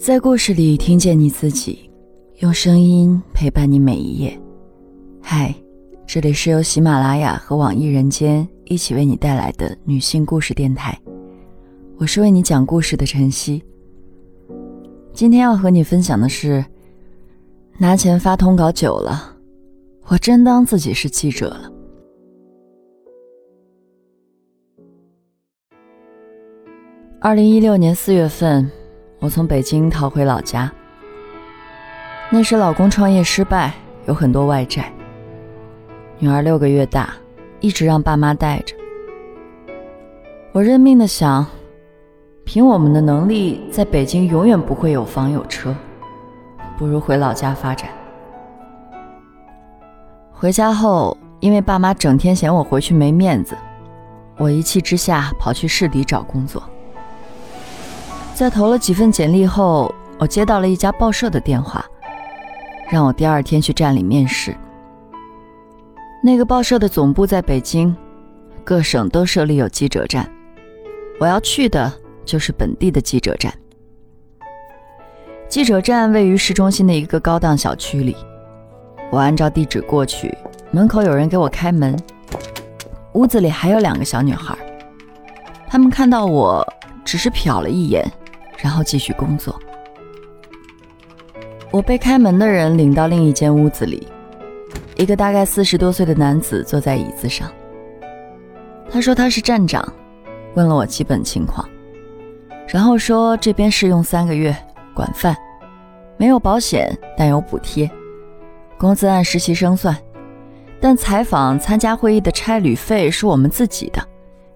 在故事里听见你自己，用声音陪伴你每一页。嗨，这里是由喜马拉雅和网易人间一起为你带来的女性故事电台，我是为你讲故事的晨曦。今天要和你分享的是，拿钱发通稿久了，我真当自己是记者了。二零一六年四月份。我从北京逃回老家，那时老公创业失败，有很多外债。女儿六个月大，一直让爸妈带着。我认命的想，凭我们的能力，在北京永远不会有房有车，不如回老家发展。回家后，因为爸妈整天嫌我回去没面子，我一气之下跑去市里找工作。在投了几份简历后，我接到了一家报社的电话，让我第二天去站里面试。那个报社的总部在北京，各省都设立有记者站，我要去的就是本地的记者站。记者站位于市中心的一个高档小区里，我按照地址过去，门口有人给我开门，屋子里还有两个小女孩，她们看到我只是瞟了一眼。然后继续工作。我被开门的人领到另一间屋子里，一个大概四十多岁的男子坐在椅子上。他说他是站长，问了我基本情况，然后说这边试用三个月，管饭，没有保险，但有补贴，工资按实习生算，但采访、参加会议的差旅费是我们自己的，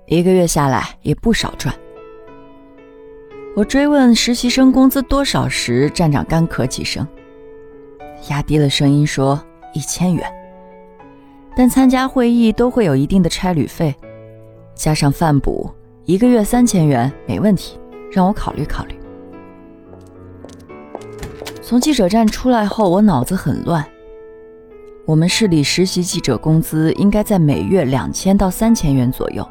一个月下来也不少赚。我追问实习生工资多少时，站长干咳几声，压低了声音说：“一千元。”但参加会议都会有一定的差旅费，加上饭补，一个月三千元没问题，让我考虑考虑。从记者站出来后，我脑子很乱。我们市里实习记者工资应该在每月两千到三千元左右，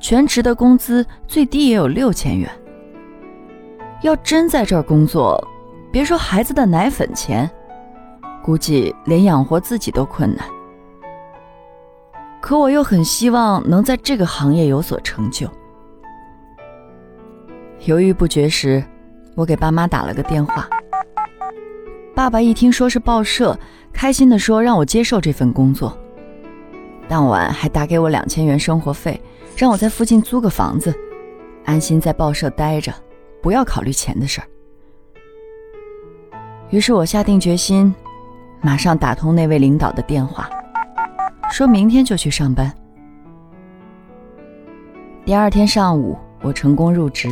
全职的工资最低也有六千元。要真在这儿工作，别说孩子的奶粉钱，估计连养活自己都困难。可我又很希望能在这个行业有所成就。犹豫不决时，我给爸妈打了个电话。爸爸一听说是报社，开心地说让我接受这份工作。当晚还打给我两千元生活费，让我在附近租个房子，安心在报社待着。不要考虑钱的事儿。于是我下定决心，马上打通那位领导的电话，说明天就去上班。第二天上午，我成功入职。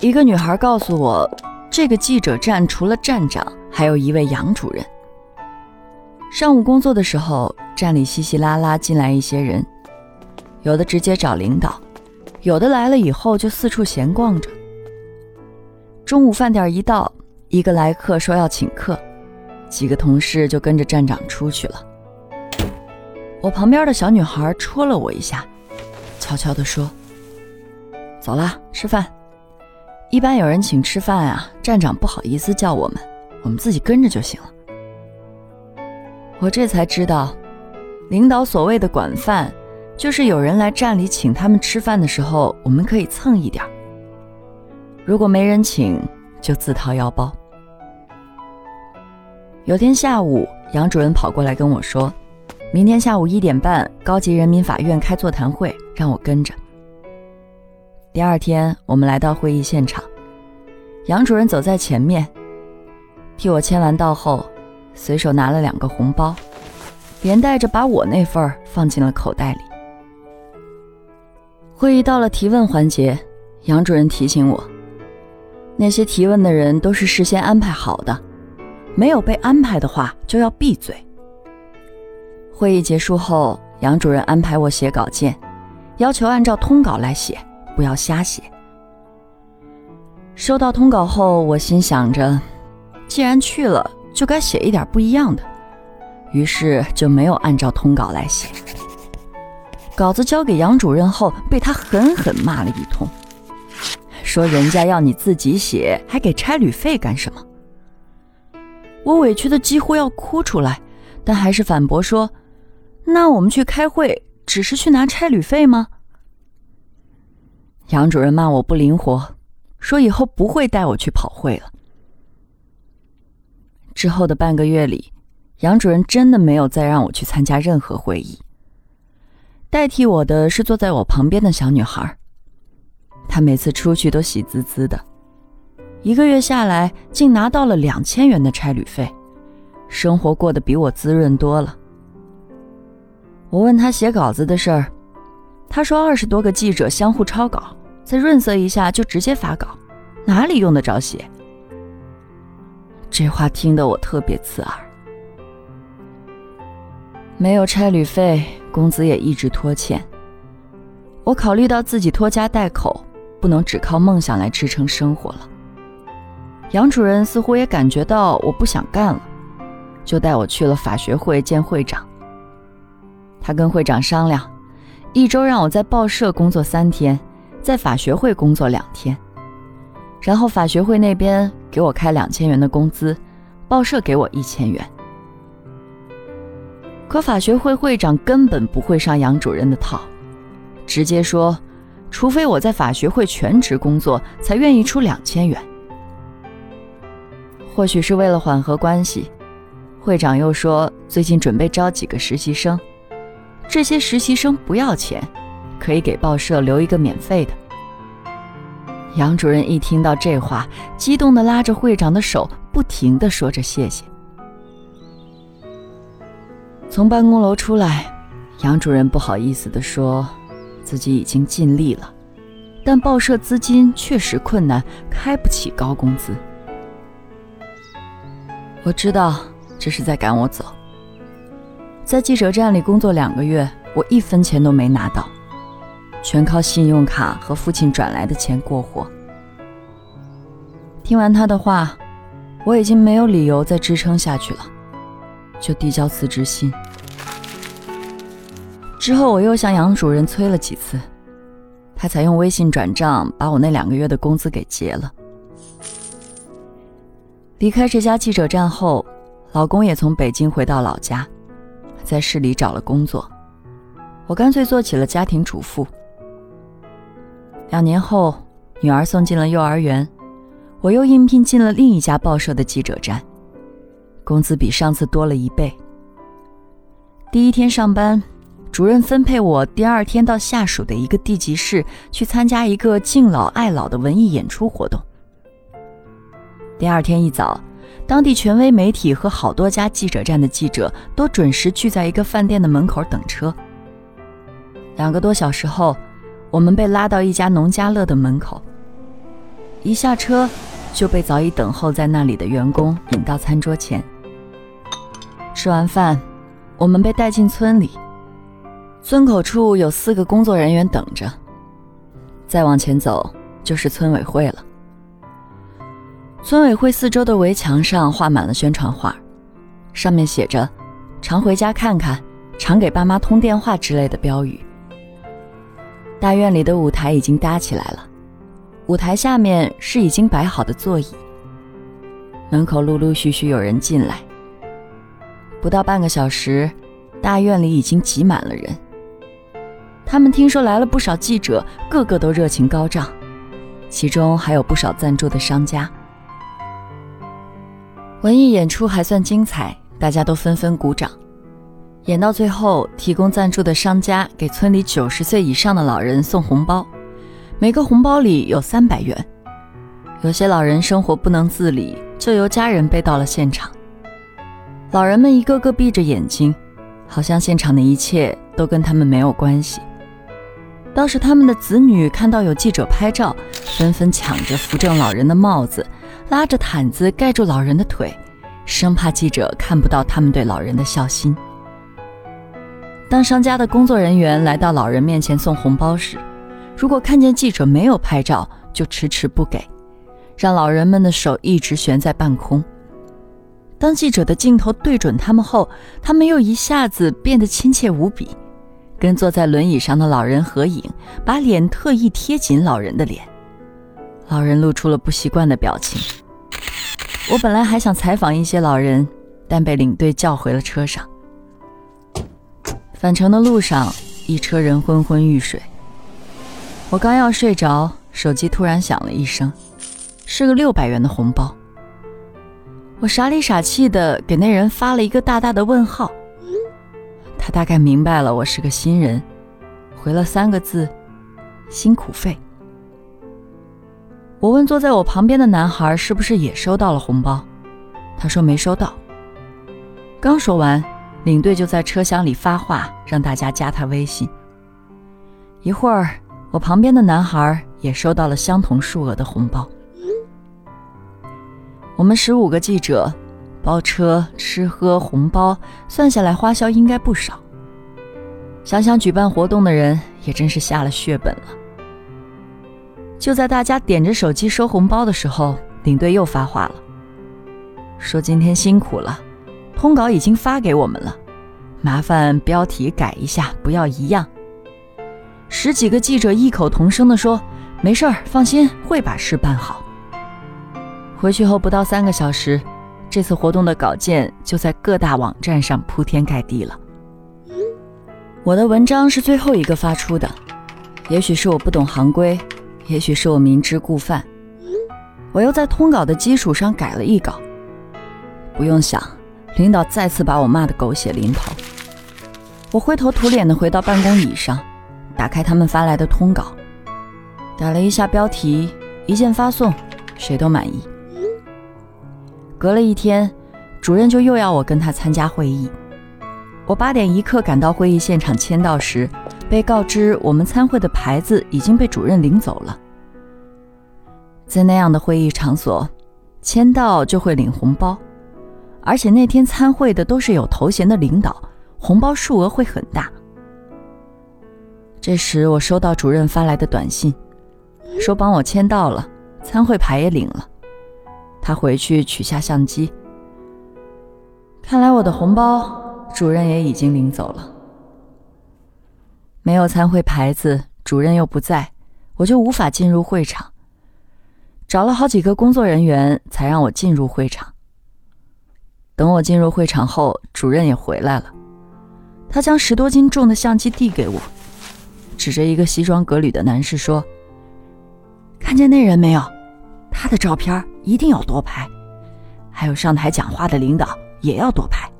一个女孩告诉我，这个记者站除了站长，还有一位杨主任。上午工作的时候，站里稀稀拉拉进来一些人，有的直接找领导，有的来了以后就四处闲逛着。中午饭点一到，一个来客说要请客，几个同事就跟着站长出去了。我旁边的小女孩戳了我一下，悄悄地说：“走了，吃饭。一般有人请吃饭啊，站长不好意思叫我们，我们自己跟着就行了。”我这才知道，领导所谓的管饭，就是有人来站里请他们吃饭的时候，我们可以蹭一点。如果没人请，就自掏腰包。有天下午，杨主任跑过来跟我说：“明天下午一点半，高级人民法院开座谈会，让我跟着。”第二天，我们来到会议现场，杨主任走在前面，替我签完到后，随手拿了两个红包，连带着把我那份放进了口袋里。会议到了提问环节，杨主任提醒我。那些提问的人都是事先安排好的，没有被安排的话就要闭嘴。会议结束后，杨主任安排我写稿件，要求按照通稿来写，不要瞎写。收到通稿后，我心想着，既然去了，就该写一点不一样的，于是就没有按照通稿来写。稿子交给杨主任后，被他狠狠骂了一通。说人家要你自己写，还给差旅费干什么？我委屈的几乎要哭出来，但还是反驳说：“那我们去开会，只是去拿差旅费吗？”杨主任骂我不灵活，说以后不会带我去跑会了。之后的半个月里，杨主任真的没有再让我去参加任何会议。代替我的是坐在我旁边的小女孩，他每次出去都喜滋滋的，一个月下来竟拿到了两千元的差旅费，生活过得比我滋润多了。我问他写稿子的事儿，他说二十多个记者相互抄稿，再润色一下就直接发稿，哪里用得着写？这话听得我特别刺耳。没有差旅费，工资也一直拖欠。我考虑到自己拖家带口，不能只靠梦想来支撑生活了。杨主任似乎也感觉到我不想干了，就带我去了法学会见会长。他跟会长商量，一周让我在报社工作三天，在法学会工作两天。然后法学会那边给我开两千元的工资，报社给我一千元。可法学会会长根本不会上杨主任的套，直接说，除非我在法学会全职工作，才愿意出两千元。或许是为了缓和关系，会长又说最近准备招几个实习生，这些实习生不要钱，可以给报社留一个免费的。杨主任一听到这话，激动地拉着会长的手，不停地说着谢谢。从办公楼出来，杨主任不好意思地说，自己已经尽力了，但报社资金确实困难，开不起高工资。我知道这是在赶我走。在记者站里工作两个月，我一分钱都没拿到。全靠信用卡和父亲转来的钱过活。听完他的话，我已经没有理由再支撑下去了，就递交辞职信。之后我又向杨主任催了几次，他才用微信转账把我那两个月的工资给结了。离开这家记者站后，老公也从北京回到老家，在市里找了工作，我干脆做起了家庭主妇。两年后，女儿送进了幼儿园，我又应聘进了另一家报社的记者站，工资比上次多了一倍。第一天上班，主任分配我第二天到下属的一个地级市去参加一个敬老爱老的文艺演出活动。第二天一早，当地权威媒体和好多家记者站的记者都准时聚在一个饭店的门口等车。两个多小时后。我们被拉到一家农家乐的门口，一下车就被早已等候在那里的员工引到餐桌前。吃完饭，我们被带进村里，村口处有四个工作人员等着。再往前走就是村委会了。村委会四周的围墙上画满了宣传画，上面写着“常回家看看，常给爸妈通电话”之类的标语。大院里的舞台已经搭起来了，舞台下面是已经摆好的座椅。门口陆陆续续有人进来，不到半个小时，大院里已经挤满了人。他们听说来了不少记者，个个都热情高涨，其中还有不少赞助的商家。文艺演出还算精彩，大家都纷纷鼓掌。演到最后，提供赞助的商家给村里九十岁以上的老人送红包，每个红包里有三百元。有些老人生活不能自理，就由家人背到了现场。老人们一个个闭着眼睛，好像现场的一切都跟他们没有关系。倒是他们的子女看到有记者拍照，纷纷抢着扶正老人的帽子，拉着毯子盖住老人的腿，生怕记者看不到他们对老人的孝心。当商家的工作人员来到老人面前送红包时，如果看见记者没有拍照，就迟迟不给，让老人们的手一直悬在半空。当记者的镜头对准他们后，他们又一下子变得亲切无比，跟坐在轮椅上的老人合影，把脸特意贴紧老人的脸。老人露出了不习惯的表情。我本来还想采访一些老人，但被领队叫回了车上。返程的路上，一车人昏昏欲睡。我刚要睡着，手机突然响了一声，是个六百元的红包。我傻里傻气的给那人发了一个大大的问号。他大概明白了我是个新人，回了三个字：辛苦费。我问坐在我旁边的男孩是不是也收到了红包，他说没收到。刚说完，领队就在车厢里发话，让大家加他微信。一会儿，我旁边的男孩也收到了相同数额的红包。我们十五个记者。包车、吃喝、红包，算下来花销应该不少。想想举办活动的人也真是下了血本了。就在大家点着手机收红包的时候，领队又发话了，说今天辛苦了，通稿已经发给我们了，麻烦标题改一下，不要一样。十几个记者异口同声地说：“没事儿，放心，会把事办好。”回去后不到三个小时。这次活动的稿件就在各大网站上铺天盖地了。我的文章是最后一个发出的，也许是我不懂行规，也许是我明知故犯。我又在通稿的基础上改了一稿。不用想，领导再次把我骂得狗血淋头。我灰头土脸地回到办公椅上，打开他们发来的通稿，改了一下标题，一键发送，谁都满意。隔了一天，主任就又要我跟他参加会议。我八点一刻赶到会议现场签到时，被告知我们参会的牌子已经被主任领走了。在那样的会议场所，签到就会领红包，而且那天参会的都是有头衔的领导，红包数额会很大。这时，我收到主任发来的短信，说帮我签到了，参会牌也领了。他回去取下相机，看来我的红包主任也已经领走了。没有参会牌子，主任又不在，我就无法进入会场。找了好几个工作人员才让我进入会场。等我进入会场后，主任也回来了。他将十多斤重的相机递给我，指着一个西装革履的男士说：“看见那人没有？他的照片。”一定要多拍，还有上台讲话的领导也要多拍。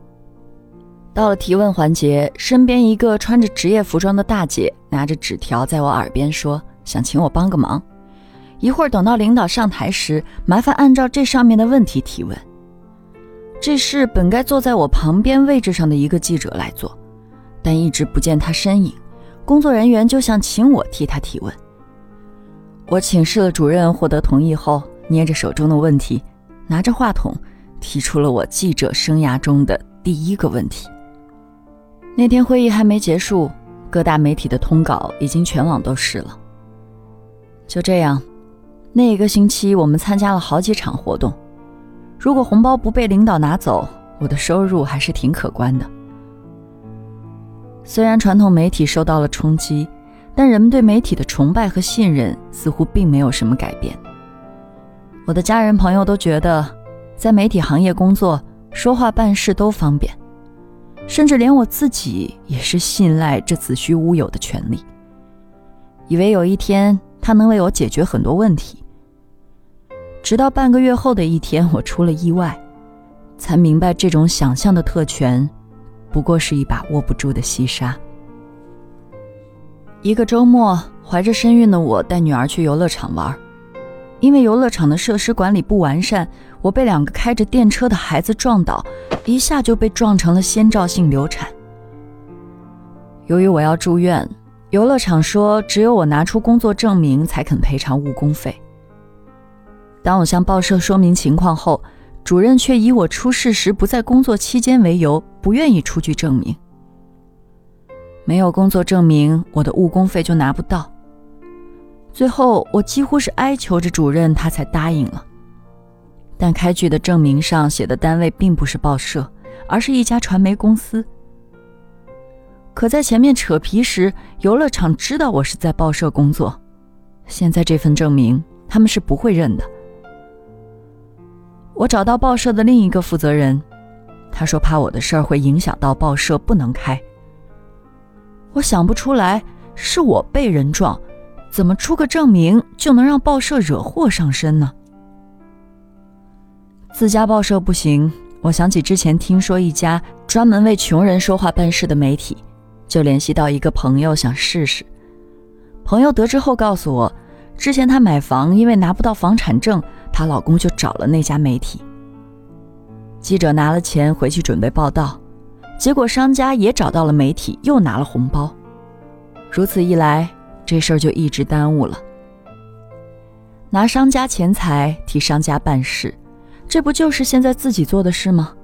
到了提问环节，身边一个穿着职业服装的大姐拿着纸条在我耳边说：“想请我帮个忙，一会儿等到领导上台时，麻烦按照这上面的问题提问。”这事本该坐在我旁边位置上的一个记者来做，但一直不见他身影，工作人员就想请我替他提问。我请示了主任，获得同意后。捏着手中的问题，拿着话筒，提出了我记者生涯中的第一个问题。那天会议还没结束，各大媒体的通稿已经全网都是了。就这样，那一个星期我们参加了好几场活动。如果红包不被领导拿走，我的收入还是挺可观的。虽然传统媒体受到了冲击，但人们对媒体的崇拜和信任似乎并没有什么改变。我的家人朋友都觉得，在媒体行业工作，说话办事都方便，甚至连我自己也是信赖这子虚乌有的权利，以为有一天他能为我解决很多问题。直到半个月后的一天，我出了意外，才明白这种想象的特权，不过是一把握不住的细沙。一个周末，怀着身孕的我带女儿去游乐场玩。因为游乐场的设施管理不完善，我被两个开着电车的孩子撞倒，一下就被撞成了先兆性流产。由于我要住院，游乐场说只有我拿出工作证明才肯赔偿误工费。当我向报社说明情况后，主任却以我出事时不在工作期间为由，不愿意出具证明。没有工作证明，我的误工费就拿不到。最后，我几乎是哀求着主任，他才答应了。但开具的证明上写的单位并不是报社，而是一家传媒公司。可在前面扯皮时，游乐场知道我是在报社工作，现在这份证明他们是不会认的。我找到报社的另一个负责人，他说怕我的事儿会影响到报社，不能开。我想不出来，是我被人撞，怎么出个证明就能让报社惹祸上身呢？自家报社不行，我想起之前听说一家专门为穷人说话办事的媒体，就联系到一个朋友想试试。朋友得知后告诉我，之前她买房因为拿不到房产证，她老公就找了那家媒体。记者拿了钱回去准备报道。结果商家也找到了媒体，又拿了红包。如此一来，这事儿就一直耽误了。拿商家钱财替商家办事，这不就是现在自己做的事吗？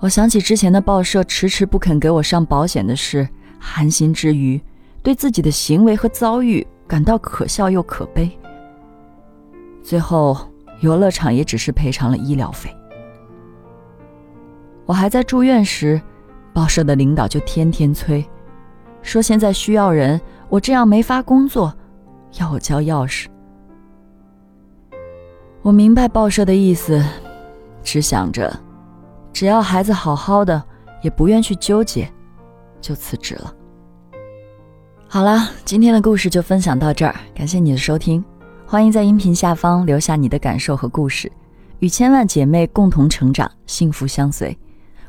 我想起之前的报社迟迟不肯给我上保险的事，寒心之余，对自己的行为和遭遇感到可笑又可悲。最后，游乐场也只是赔偿了医疗费。我还在住院时，报社的领导就天天催，说现在需要人，我这样没法工作，要我交钥匙。我明白报社的意思，只想着，只要孩子好好的，也不愿去纠结，就辞职了。好了，今天的故事就分享到这儿，感谢你的收听，欢迎在音频下方留下你的感受和故事，与千万姐妹共同成长，幸福相随。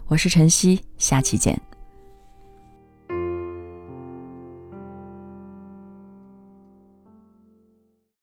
我是晨曦，下期见。